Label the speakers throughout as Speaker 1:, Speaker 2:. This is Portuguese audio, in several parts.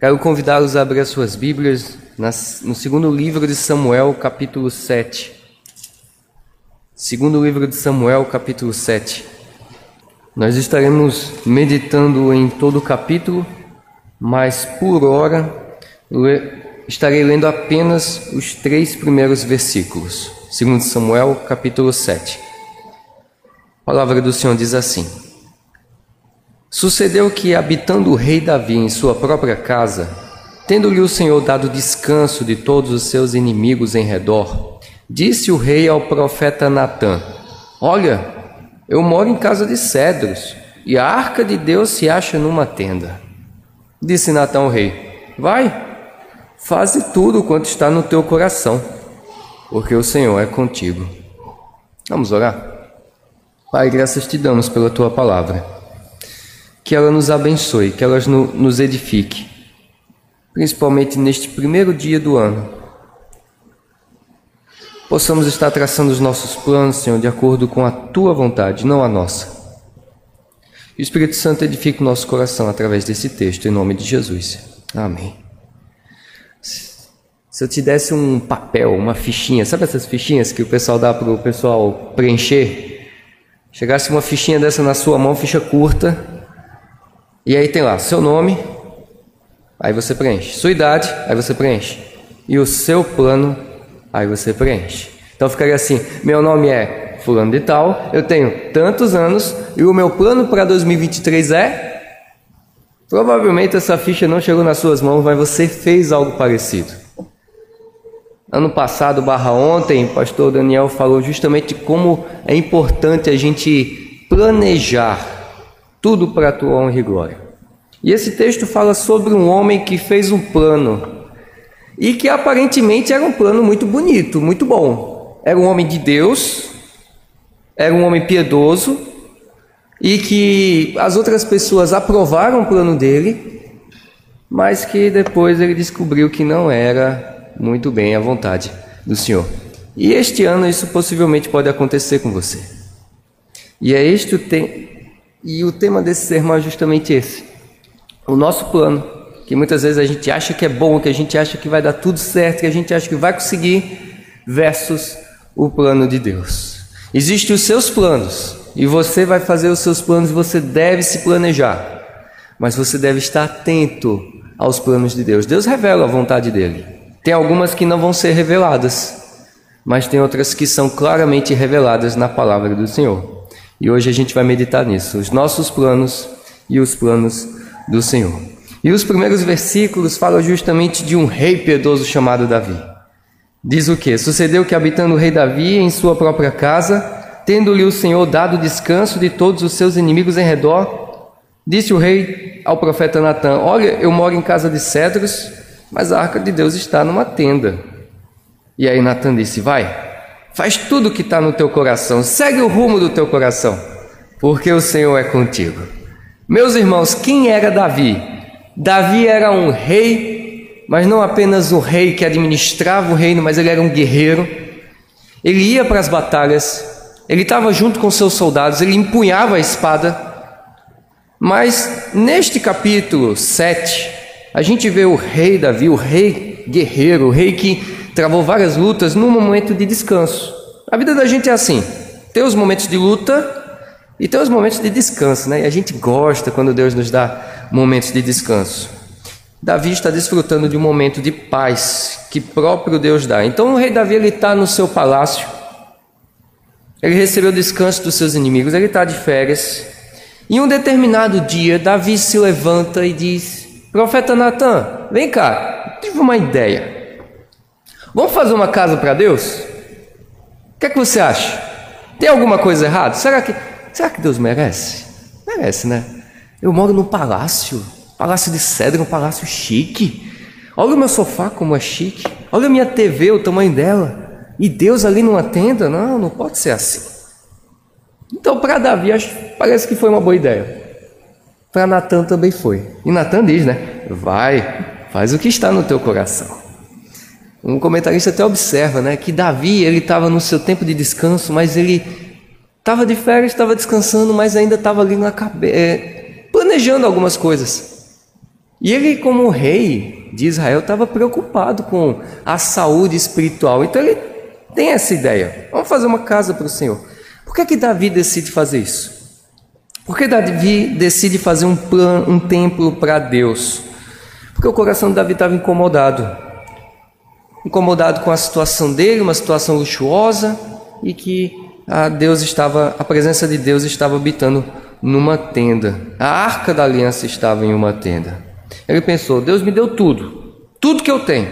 Speaker 1: Quero convidá-los a abrir as suas Bíblias no segundo livro de Samuel, capítulo 7. Segundo livro de Samuel, capítulo 7. Nós estaremos meditando em todo o capítulo, mas por hora estarei lendo apenas os três primeiros versículos. Segundo Samuel, capítulo 7. A palavra do Senhor diz assim: Sucedeu que, habitando o rei Davi em sua própria casa, tendo-lhe o Senhor dado descanso de todos os seus inimigos em redor, disse o rei ao profeta Natã: Olha, eu moro em casa de cedros, e a arca de Deus se acha numa tenda. Disse Natã ao rei: Vai, faze tudo quanto está no teu coração, porque o Senhor é contigo. Vamos orar? Pai, graças te damos pela tua palavra que ela nos abençoe, que ela nos edifique, principalmente neste primeiro dia do ano. Possamos estar traçando os nossos planos, Senhor, de acordo com a tua vontade, não a nossa. E o Espírito Santo edifique o nosso coração através desse texto, em nome de Jesus. Amém. Se eu te desse um papel, uma fichinha, sabe essas fichinhas que o pessoal dá para o pessoal preencher? Chegasse uma fichinha dessa na sua mão, ficha curta, e aí tem lá seu nome, aí você preenche. Sua idade, aí você preenche. E o seu plano, aí você preenche. Então ficaria assim: meu nome é Fulano de Tal, eu tenho tantos anos e o meu plano para 2023 é. Provavelmente essa ficha não chegou nas suas mãos, mas você fez algo parecido. Ano passado, barra ontem, o pastor Daniel falou justamente como é importante a gente planejar tudo para a tua honra e glória. E esse texto fala sobre um homem que fez um plano e que aparentemente era um plano muito bonito, muito bom. Era um homem de Deus, era um homem piedoso e que as outras pessoas aprovaram o plano dele, mas que depois ele descobriu que não era muito bem a vontade do Senhor. E este ano isso possivelmente pode acontecer com você. E é este o, te e o tema desse sermão é justamente esse. O nosso plano, que muitas vezes a gente acha que é bom, que a gente acha que vai dar tudo certo, que a gente acha que vai conseguir, versus o plano de Deus. Existem os seus planos, e você vai fazer os seus planos, você deve se planejar. Mas você deve estar atento aos planos de Deus. Deus revela a vontade dele. Tem algumas que não vão ser reveladas, mas tem outras que são claramente reveladas na palavra do Senhor. E hoje a gente vai meditar nisso, os nossos planos e os planos do Senhor. E os primeiros versículos falam justamente de um rei piedoso chamado Davi. Diz o que? Sucedeu que, habitando o rei Davi em sua própria casa, tendo-lhe o Senhor dado descanso de todos os seus inimigos em redor, disse o rei ao profeta Natã: Olha, eu moro em casa de cedros, mas a arca de Deus está numa tenda. E aí Natã disse: Vai, Faz tudo o que está no teu coração, segue o rumo do teu coração, porque o Senhor é contigo. Meus irmãos, quem era Davi? Davi era um rei, mas não apenas um rei que administrava o reino, mas ele era um guerreiro. Ele ia para as batalhas, ele estava junto com seus soldados, ele empunhava a espada. Mas neste capítulo 7, a gente vê o rei Davi, o rei guerreiro, o rei que travou várias lutas num momento de descanso. A vida da gente é assim: tem os momentos de luta e tem os momentos de descanso, né? E a gente gosta quando Deus nos dá momentos de descanso. Davi está desfrutando de um momento de paz que próprio Deus dá. Então o rei Davi ele está no seu palácio, ele recebeu descanso dos seus inimigos, ele está de férias. Em um determinado dia, Davi se levanta e diz: Profeta Natan, vem cá, tive uma ideia. Vamos fazer uma casa para Deus? O que é que você acha? Tem alguma coisa errada? Será que, será que Deus merece? Merece, né? Eu moro num palácio, palácio de cedro, um palácio chique. Olha o meu sofá como é chique. Olha a minha TV, o tamanho dela. E Deus ali numa tenda? Não, não pode ser assim. Então, para Davi, acho, parece que foi uma boa ideia. Para Natan também foi. E Natan diz, né? Vai, faz o que está no teu coração. Um comentarista até observa, né, que Davi ele estava no seu tempo de descanso, mas ele estava de férias, estava descansando, mas ainda estava ali na cabeça, é, planejando algumas coisas. E ele, como rei de Israel, estava preocupado com a saúde espiritual. Então ele tem essa ideia: vamos fazer uma casa para o Senhor. Por que, que Davi decide fazer isso? Por que Davi decide fazer um, um templo para Deus? Porque o coração de Davi estava incomodado. Incomodado com a situação dele, uma situação luxuosa, e que a Deus estava, a presença de Deus estava habitando numa tenda. A arca da aliança estava em uma tenda. Ele pensou: Deus me deu tudo, tudo que eu tenho.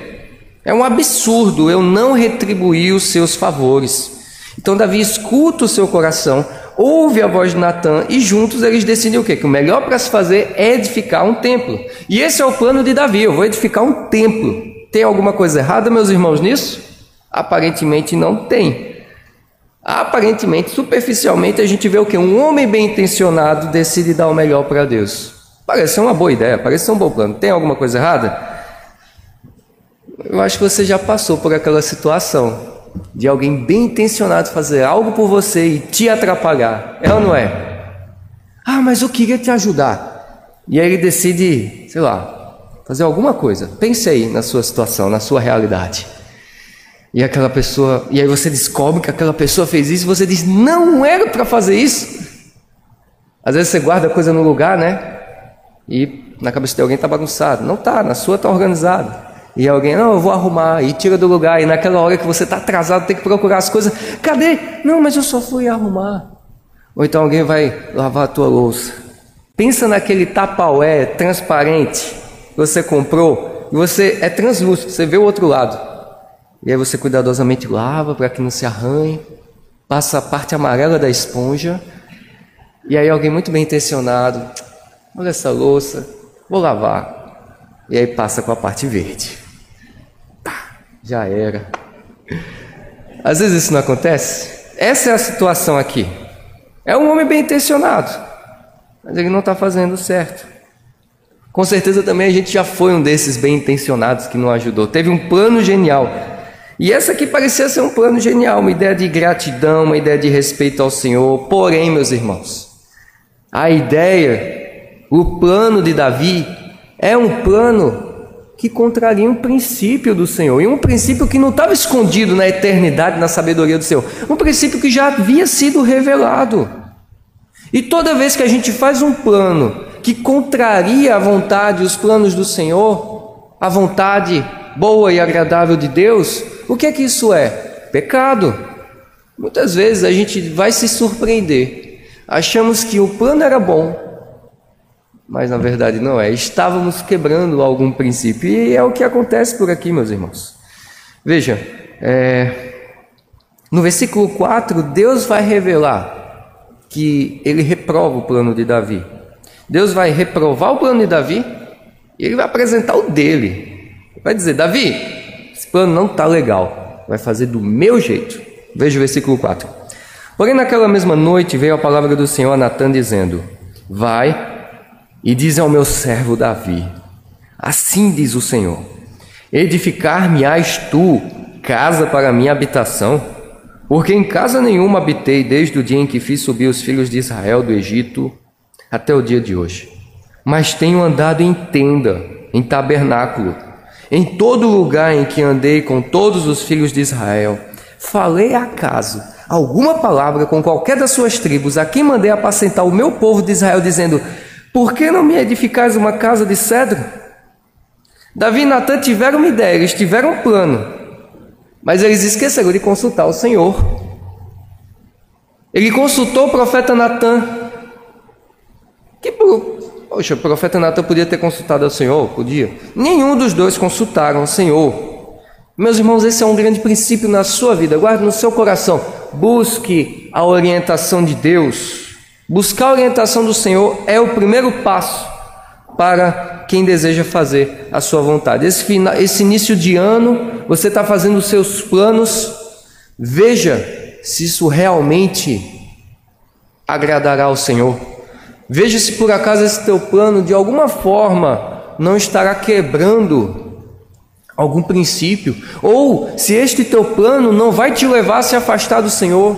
Speaker 1: É um absurdo eu não retribuir os seus favores. Então Davi escuta o seu coração, ouve a voz de Natan e juntos eles decidem o quê? Que o melhor para se fazer é edificar um templo. E esse é o plano de Davi: eu vou edificar um templo. Tem alguma coisa errada, meus irmãos, nisso? Aparentemente não tem. Aparentemente, superficialmente, a gente vê o que? Um homem bem intencionado decide dar o melhor para Deus. Parece uma boa ideia, parece um bom plano. Tem alguma coisa errada? Eu acho que você já passou por aquela situação de alguém bem intencionado fazer algo por você e te atrapalhar. É ou não é? Ah, mas eu queria te ajudar. E aí ele decide, sei lá, fazer alguma coisa. Pense aí na sua situação, na sua realidade. E aquela pessoa, e aí você descobre que aquela pessoa fez isso e você diz: "Não era para fazer isso". Às vezes você guarda a coisa no lugar, né? E na cabeça de alguém está bagunçado. Não está, na sua está organizado. E alguém, não, eu vou arrumar, e tira do lugar, e naquela hora que você está atrasado, tem que procurar as coisas, cadê? Não, mas eu só fui arrumar. Ou então alguém vai lavar a tua louça. Pensa naquele tapaué transparente você comprou, e você é translúcido, você vê o outro lado. E aí você cuidadosamente lava para que não se arranhe, passa a parte amarela da esponja, e aí alguém muito bem intencionado, olha essa louça, vou lavar. E aí passa com a parte verde. Tá, já era. Às vezes isso não acontece. Essa é a situação aqui. É um homem bem intencionado, mas ele não está fazendo certo. Com certeza também a gente já foi um desses bem intencionados que não ajudou. Teve um plano genial. E essa aqui parecia ser um plano genial, uma ideia de gratidão, uma ideia de respeito ao Senhor. Porém, meus irmãos, a ideia o plano de Davi é um plano que contraria um princípio do Senhor, e um princípio que não estava escondido na eternidade, na sabedoria do Senhor, um princípio que já havia sido revelado. E toda vez que a gente faz um plano que contraria a vontade, os planos do Senhor, a vontade boa e agradável de Deus, o que é que isso é? Pecado. Muitas vezes a gente vai se surpreender. Achamos que o plano era bom, mas na verdade não é. Estávamos quebrando algum princípio, e é o que acontece por aqui, meus irmãos. Veja, é, no versículo 4, Deus vai revelar que ele reprova o plano de Davi. Deus vai reprovar o plano de Davi e ele vai apresentar o dele. Vai dizer: Davi, esse plano não está legal, vai fazer do meu jeito. Veja o versículo 4. Porém, naquela mesma noite veio a palavra do Senhor a Natan dizendo: Vai e diz ao meu servo Davi: Assim diz o Senhor: Edificar-me-ás tu casa para minha habitação? Porque em casa nenhuma habitei desde o dia em que fiz subir os filhos de Israel do Egito até o dia de hoje. Mas tenho andado em tenda, em tabernáculo, em todo lugar em que andei com todos os filhos de Israel. Falei acaso alguma palavra com qualquer das suas tribos, a quem mandei apacentar o meu povo de Israel, dizendo: por que não me edificais uma casa de cedro? Davi e Natan tiveram uma ideia, eles tiveram um plano, mas eles esqueceram de consultar o Senhor. Ele consultou o profeta Natan. Que Poxa, o profeta Natan podia ter consultado o Senhor? Podia. Nenhum dos dois consultaram o Senhor. Meus irmãos, esse é um grande princípio na sua vida. Guarde no seu coração. Busque a orientação de Deus. Buscar a orientação do Senhor é o primeiro passo para quem deseja fazer a sua vontade. Esse, final, esse início de ano, você está fazendo os seus planos, veja se isso realmente agradará ao Senhor. Veja se por acaso esse teu plano de alguma forma não estará quebrando algum princípio, ou se este teu plano não vai te levar a se afastar do Senhor.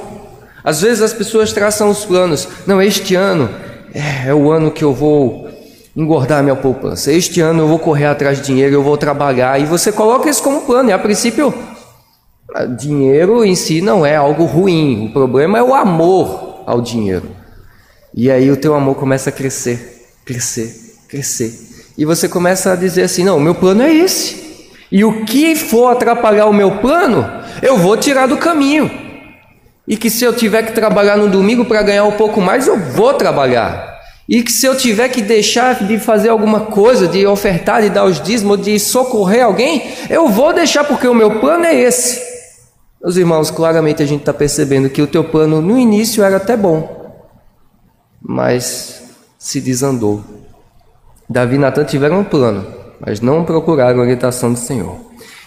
Speaker 1: Às vezes as pessoas traçam os planos. Não, este ano é, é o ano que eu vou engordar minha poupança. Este ano eu vou correr atrás de dinheiro, eu vou trabalhar. E você coloca isso como plano. E a princípio, dinheiro em si não é algo ruim. O problema é o amor ao dinheiro. E aí o teu amor começa a crescer, crescer, crescer. E você começa a dizer assim: não, o meu plano é esse. E o que for atrapalhar o meu plano, eu vou tirar do caminho. E que se eu tiver que trabalhar no domingo para ganhar um pouco mais, eu vou trabalhar. E que se eu tiver que deixar de fazer alguma coisa, de ofertar, de dar os dízimos, de socorrer alguém, eu vou deixar porque o meu plano é esse. Meus irmãos, claramente a gente está percebendo que o teu plano no início era até bom, mas se desandou. Davi e Natan tiveram um plano, mas não procuraram a orientação do Senhor.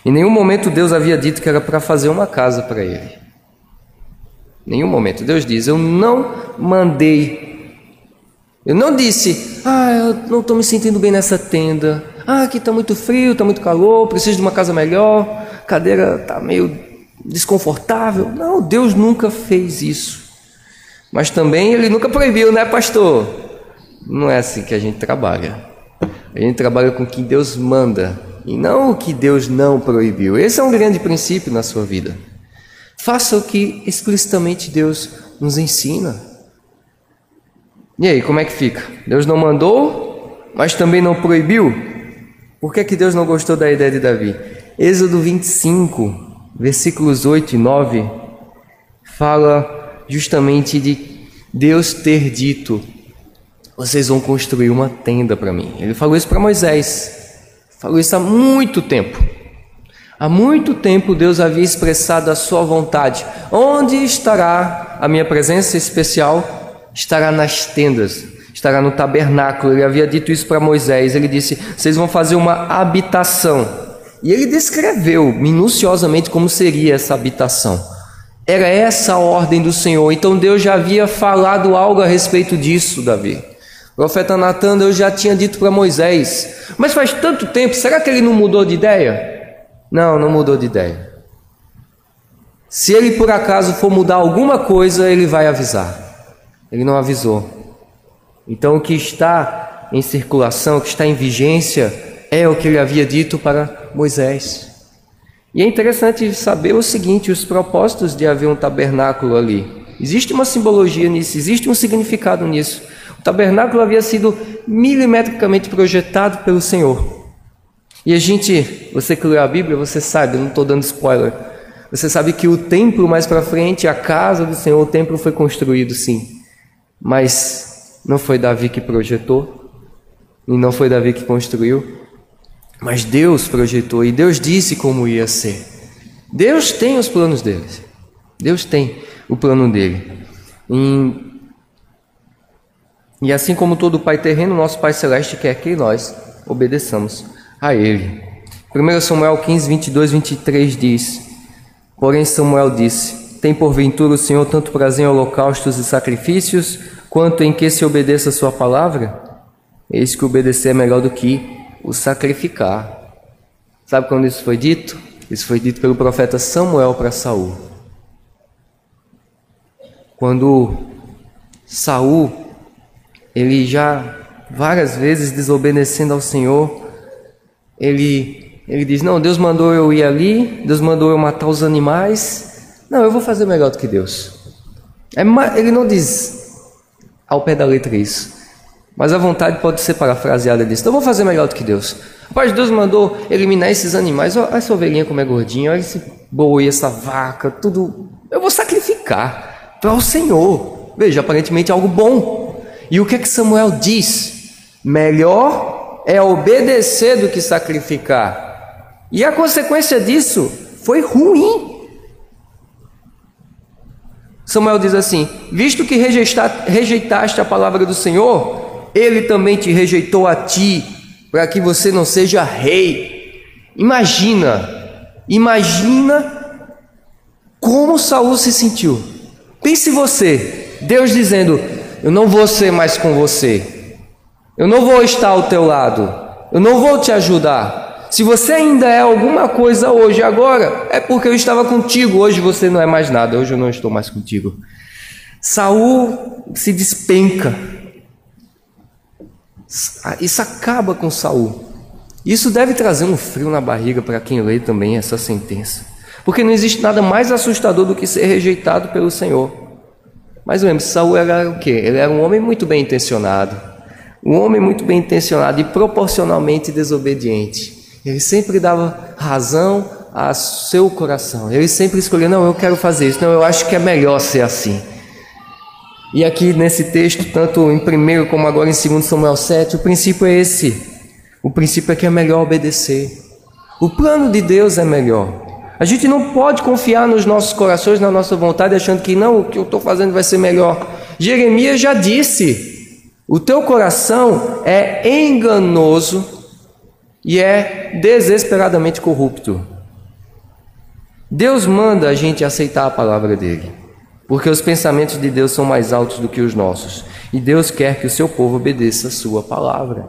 Speaker 1: Em nenhum momento Deus havia dito que era para fazer uma casa para ele. Em nenhum momento. Deus diz: Eu não mandei eu não disse, ah, eu não estou me sentindo bem nessa tenda. Ah, aqui está muito frio, está muito calor, preciso de uma casa melhor, cadeira está meio desconfortável. Não, Deus nunca fez isso. Mas também Ele nunca proibiu, né, pastor? Não é assim que a gente trabalha. A gente trabalha com o que Deus manda e não o que Deus não proibiu. Esse é um grande princípio na sua vida. Faça o que explicitamente Deus nos ensina. E aí, como é que fica? Deus não mandou, mas também não proibiu? Por que, que Deus não gostou da ideia de Davi? Êxodo 25, versículos 8 e 9, fala justamente de Deus ter dito: Vocês vão construir uma tenda para mim. Ele falou isso para Moisés, falou isso há muito tempo. Há muito tempo Deus havia expressado a sua vontade. Onde estará a minha presença especial? estará nas tendas, estará no tabernáculo. Ele havia dito isso para Moisés. Ele disse: Vocês vão fazer uma habitação. E ele descreveu minuciosamente como seria essa habitação. Era essa a ordem do Senhor. Então Deus já havia falado algo a respeito disso, Davi. O profeta Natan, Deus já tinha dito para Moisés. Mas faz tanto tempo, será que ele não mudou de ideia? Não, não mudou de ideia. Se ele por acaso for mudar alguma coisa, ele vai avisar. Ele não avisou. Então, o que está em circulação, o que está em vigência, é o que ele havia dito para Moisés. E é interessante saber o seguinte: os propósitos de haver um tabernáculo ali. Existe uma simbologia nisso, existe um significado nisso. O tabernáculo havia sido milimetricamente projetado pelo Senhor. E a gente, você que leu a Bíblia, você sabe, não estou dando spoiler. Você sabe que o templo mais para frente, a casa do Senhor, o templo foi construído sim. Mas não foi Davi que projetou, e não foi Davi que construiu, mas Deus projetou e Deus disse como ia ser. Deus tem os planos dele. Deus tem o plano dele. E, e assim como todo pai terreno, nosso Pai Celeste quer que nós obedeçamos a Ele. 1 Samuel 15, 22, 23 diz: Porém, Samuel disse: tem porventura o Senhor tanto prazer em holocaustos e sacrifícios, quanto em que se obedeça a sua palavra? Eis que obedecer é melhor do que o sacrificar. Sabe quando isso foi dito? Isso foi dito pelo profeta Samuel para Saul. Quando Saul, ele já várias vezes desobedecendo ao Senhor, ele, ele diz: Não, Deus mandou eu ir ali, Deus mandou eu matar os animais, não, eu vou fazer melhor do que Deus. É, ele não diz ao pé da letra isso. Mas a vontade pode ser parafraseada disso. Então vou fazer melhor do que Deus. Rapaz, Deus mandou eliminar esses animais. Olha essa ovelhinha como é gordinha. Olha esse boi, essa vaca, tudo. Eu vou sacrificar para o Senhor. Veja, aparentemente é algo bom. E o que é que Samuel diz? Melhor é obedecer do que sacrificar. E a consequência disso foi ruim. Samuel diz assim: Visto que rejeitaste a palavra do Senhor, ele também te rejeitou a ti, para que você não seja rei. Imagina, imagina como Saul se sentiu. Pense você, Deus dizendo: Eu não vou ser mais com você, eu não vou estar ao teu lado, eu não vou te ajudar. Se você ainda é alguma coisa hoje, agora, é porque eu estava contigo. Hoje você não é mais nada. Hoje eu não estou mais contigo. Saul se despenca. Isso acaba com Saul. Isso deve trazer um frio na barriga para quem lê também essa sentença. Porque não existe nada mais assustador do que ser rejeitado pelo Senhor. Mas lembre, Saul era o quê? Ele era um homem muito bem intencionado. Um homem muito bem intencionado e proporcionalmente desobediente. Ele sempre dava razão a seu coração. Ele sempre escolhia, não, eu quero fazer isso, não, eu acho que é melhor ser assim. E aqui nesse texto, tanto em 1 como agora em 2 Samuel 7, o princípio é esse. O princípio é que é melhor obedecer. O plano de Deus é melhor. A gente não pode confiar nos nossos corações, na nossa vontade, achando que não, o que eu estou fazendo vai ser melhor. Jeremias já disse: o teu coração é enganoso e é desesperadamente corrupto. Deus manda a gente aceitar a palavra dele. Porque os pensamentos de Deus são mais altos do que os nossos. E Deus quer que o seu povo obedeça a sua palavra.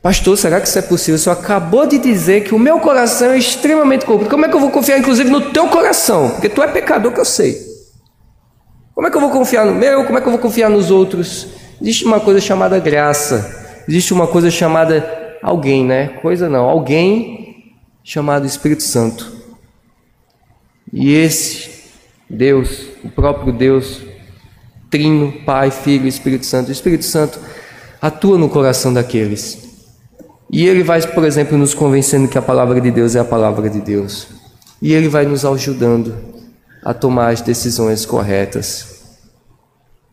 Speaker 1: Pastor, será que isso é possível? O senhor acabou de dizer que o meu coração é extremamente corrupto. Como é que eu vou confiar, inclusive, no teu coração? Porque tu é pecador que eu sei. Como é que eu vou confiar no meu? Como é que eu vou confiar nos outros? Existe uma coisa chamada graça. Existe uma coisa chamada alguém, né? Coisa não, alguém chamado Espírito Santo. E esse Deus, o próprio Deus, Trino, Pai, Filho e Espírito Santo. O Espírito Santo atua no coração daqueles. E ele vai, por exemplo, nos convencendo que a palavra de Deus é a palavra de Deus. E ele vai nos ajudando a tomar as decisões corretas.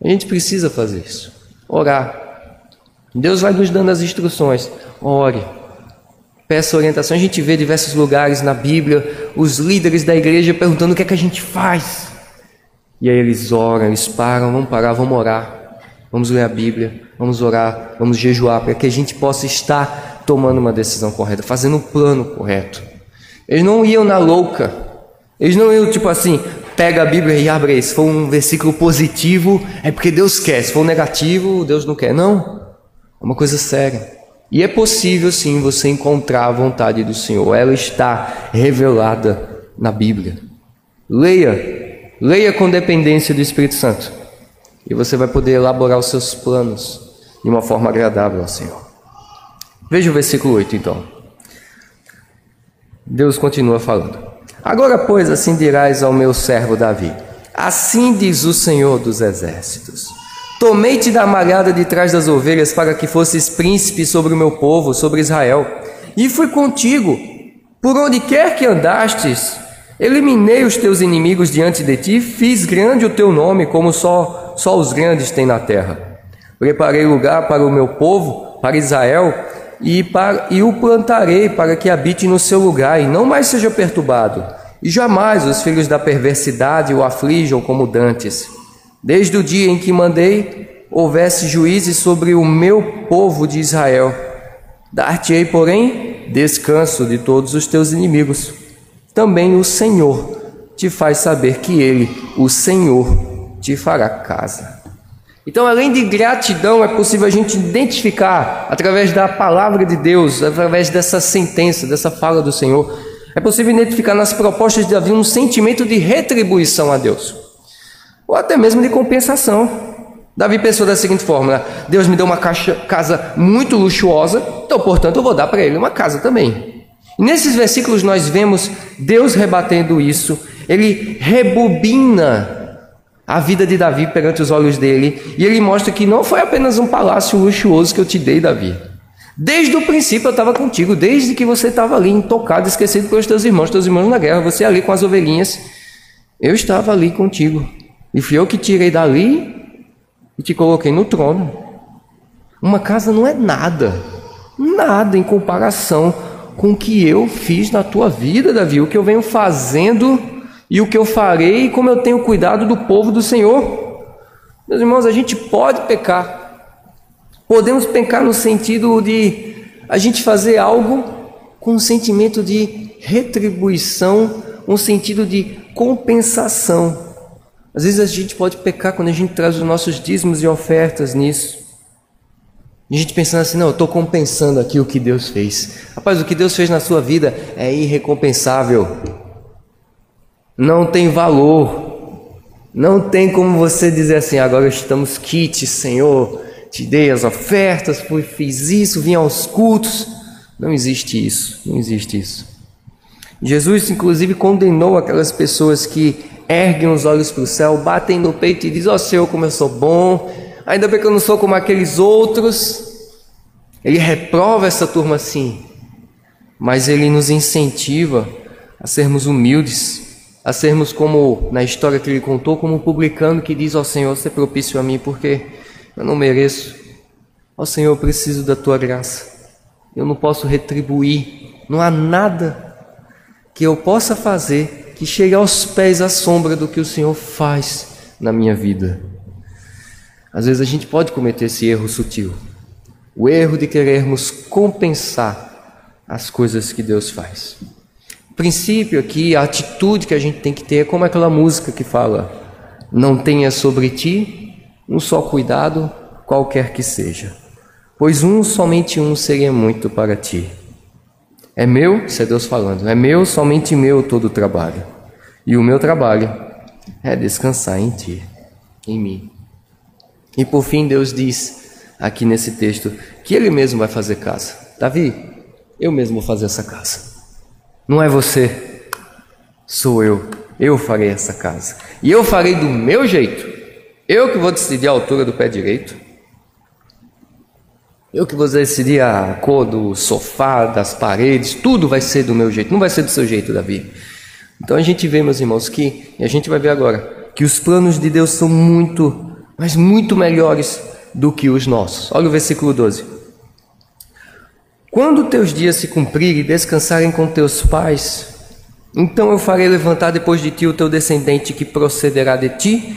Speaker 1: A gente precisa fazer isso. Orar. Deus vai nos dando as instruções. Ore. Peça orientação. A gente vê diversos lugares na Bíblia os líderes da igreja perguntando o que é que a gente faz. E aí eles oram, eles param, vamos parar, vamos orar, vamos ler a Bíblia, vamos orar, vamos jejuar, para que a gente possa estar tomando uma decisão correta, fazendo um plano correto. Eles não iam na louca, eles não iam tipo assim, pega a Bíblia e abre aí. Se for um versículo positivo, é porque Deus quer, se for negativo, Deus não quer. Não, é uma coisa séria. E é possível sim você encontrar a vontade do Senhor, ela está revelada na Bíblia. Leia Leia com dependência do Espírito Santo e você vai poder elaborar os seus planos de uma forma agradável ao Senhor. Veja o versículo 8 então. Deus continua falando. Agora, pois, assim dirás ao meu servo Davi: Assim diz o Senhor dos exércitos: Tomei-te da malhada de trás das ovelhas para que fosses príncipe sobre o meu povo, sobre Israel, e fui contigo por onde quer que andastes Eliminei os teus inimigos diante de ti, fiz grande o teu nome, como só, só os grandes têm na terra. Preparei lugar para o meu povo, para Israel, e, para, e o plantarei para que habite no seu lugar e não mais seja perturbado. E jamais os filhos da perversidade o aflijam como dantes. Desde o dia em que mandei, houvesse juízes sobre o meu povo de Israel. Dar-te-ei, porém, descanso de todos os teus inimigos também o Senhor te faz saber que Ele, o Senhor, te fará casa. Então, além de gratidão, é possível a gente identificar através da palavra de Deus, através dessa sentença, dessa fala do Senhor, é possível identificar nas propostas de Davi um sentimento de retribuição a Deus, ou até mesmo de compensação. Davi pensou da seguinte forma: Deus me deu uma caixa, casa muito luxuosa, então, portanto, eu vou dar para ele uma casa também. E nesses versículos nós vemos Deus rebatendo isso, ele rebobina a vida de Davi perante os olhos dele, e ele mostra que não foi apenas um palácio luxuoso que eu te dei, Davi. Desde o princípio eu estava contigo, desde que você estava ali intocado, esquecido pelos teus irmãos, teus irmãos na guerra, você ali com as ovelhinhas, eu estava ali contigo. E fui eu que tirei dali e te coloquei no trono. Uma casa não é nada, nada em comparação com o que eu fiz na tua vida, Davi, o que eu venho fazendo e o que eu farei e como eu tenho cuidado do povo do Senhor. Meus irmãos, a gente pode pecar. Podemos pecar no sentido de a gente fazer algo com um sentimento de retribuição, um sentido de compensação. Às vezes a gente pode pecar quando a gente traz os nossos dízimos e ofertas nisso. A gente pensando assim, não, eu estou compensando aqui o que Deus fez. Rapaz, o que Deus fez na sua vida é irrecompensável. Não tem valor. Não tem como você dizer assim, agora estamos kits, Senhor. te dei as ofertas, fui, fiz isso, vim aos cultos. Não existe isso, não existe isso. Jesus, inclusive, condenou aquelas pessoas que erguem os olhos para o céu, batem no peito e dizem: Ó oh, Senhor, como eu sou bom, ainda bem que eu não sou como aqueles outros. Ele reprova essa turma assim, mas ele nos incentiva a sermos humildes, a sermos como na história que ele contou, como um publicano que diz ao Senhor: "Ser propício a mim, porque eu não mereço. Ó Senhor, eu preciso da tua graça. Eu não posso retribuir. Não há nada que eu possa fazer que chegue aos pés à sombra do que o Senhor faz na minha vida." Às vezes a gente pode cometer esse erro sutil o erro de querermos compensar as coisas que Deus faz. O princípio aqui, a atitude que a gente tem que ter é como aquela música que fala: Não tenha sobre ti um só cuidado, qualquer que seja, pois um, somente um, seria muito para ti. É meu, isso é Deus falando, é meu, somente meu todo o trabalho. E o meu trabalho é descansar em ti, em mim. E por fim, Deus diz: aqui nesse texto que ele mesmo vai fazer casa. Davi, eu mesmo vou fazer essa casa. Não é você, sou eu. Eu farei essa casa. E eu farei do meu jeito. Eu que vou decidir a altura do pé direito. Eu que vou decidir a cor do sofá, das paredes, tudo vai ser do meu jeito, não vai ser do seu jeito, Davi. Então a gente vê, meus irmãos, que, e a gente vai ver agora, que os planos de Deus são muito, mas muito melhores do que os nossos. Olha o versículo 12. Quando teus dias se cumprirem e descansarem com teus pais, então eu farei levantar depois de ti o teu descendente que procederá de ti,